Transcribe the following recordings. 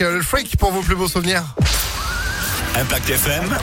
Le freak pour vos plus beaux souvenirs. Impact FM,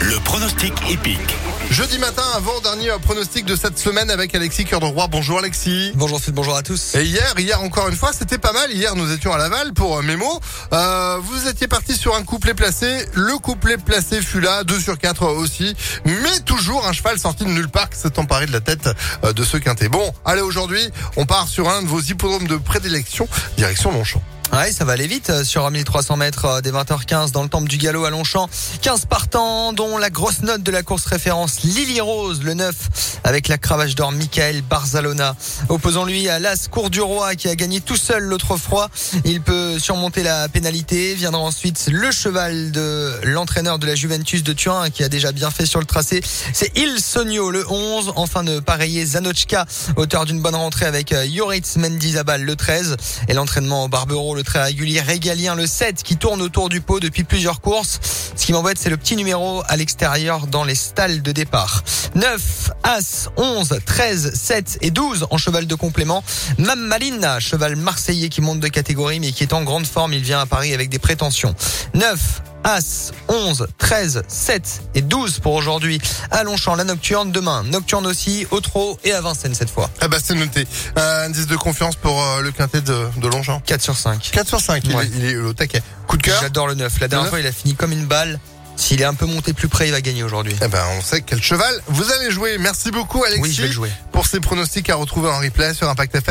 le pronostic épique. Jeudi matin, avant-dernier pronostic de cette semaine avec Alexis Cœur de Roi. Bonjour Alexis. Bonjour Phil, bonjour à tous. Et hier, hier encore une fois, c'était pas mal. Hier, nous étions à Laval pour euh, Mémo. Euh, vous étiez parti sur un couplet placé. Le couplet placé fut là, 2 sur 4 aussi. Mais toujours un cheval sorti de nulle part qui s'est emparé de la tête euh, de ce quintet. Bon, allez, aujourd'hui, on part sur un de vos hippodromes de prédilection, direction Longchamp. Ouais, ça va aller vite euh, sur 1300 mètres euh, des 20h15 dans le temple du galop à Longchamp. 15 partants, dont la grosse note de la course référence Lily Rose, le 9, avec la cravache d'or Michael Barzalona. Opposons-lui à l'As Cour du Roi qui a gagné tout seul l'autre froid. Il peut surmonter la pénalité. Viendra ensuite le cheval de l'entraîneur de la Juventus de Turin qui a déjà bien fait sur le tracé. C'est Il Sonio, le 11. Enfin de pareiller Zanochka, auteur d'une bonne rentrée avec euh, Yoritz Mendizabal, le 13. Et l'entraînement Barbero, le très régulier régalien, le 7, qui tourne autour du pot depuis plusieurs courses. Ce qui m'embête, c'est le petit numéro à l'extérieur dans les stalles de départ. 9, As, 11, 13, 7 et 12 en cheval de complément. Mam Malina, cheval marseillais qui monte de catégorie mais qui est en grande forme. Il vient à Paris avec des prétentions. 9, As, 11, 13, 7 et 12 pour aujourd'hui. À Longchamp, la nocturne. Demain, nocturne aussi, au trot et à Vincennes cette fois. Ah bah c'est noté. Euh, indice de confiance pour euh, le quintet de, de Longchamp. 4 sur 5. 4 sur 5, il, Ouais. est, il est au taquet. Coup de cœur J'adore le 9. La dernière fois, il a fini comme une balle. S'il est un peu monté plus près, il va gagner aujourd'hui. Eh ben, on sait quel cheval vous allez jouer. Merci beaucoup, Alexis, Oui, je vais le jouer. pour ces pronostics à retrouver en replay sur Impact FM.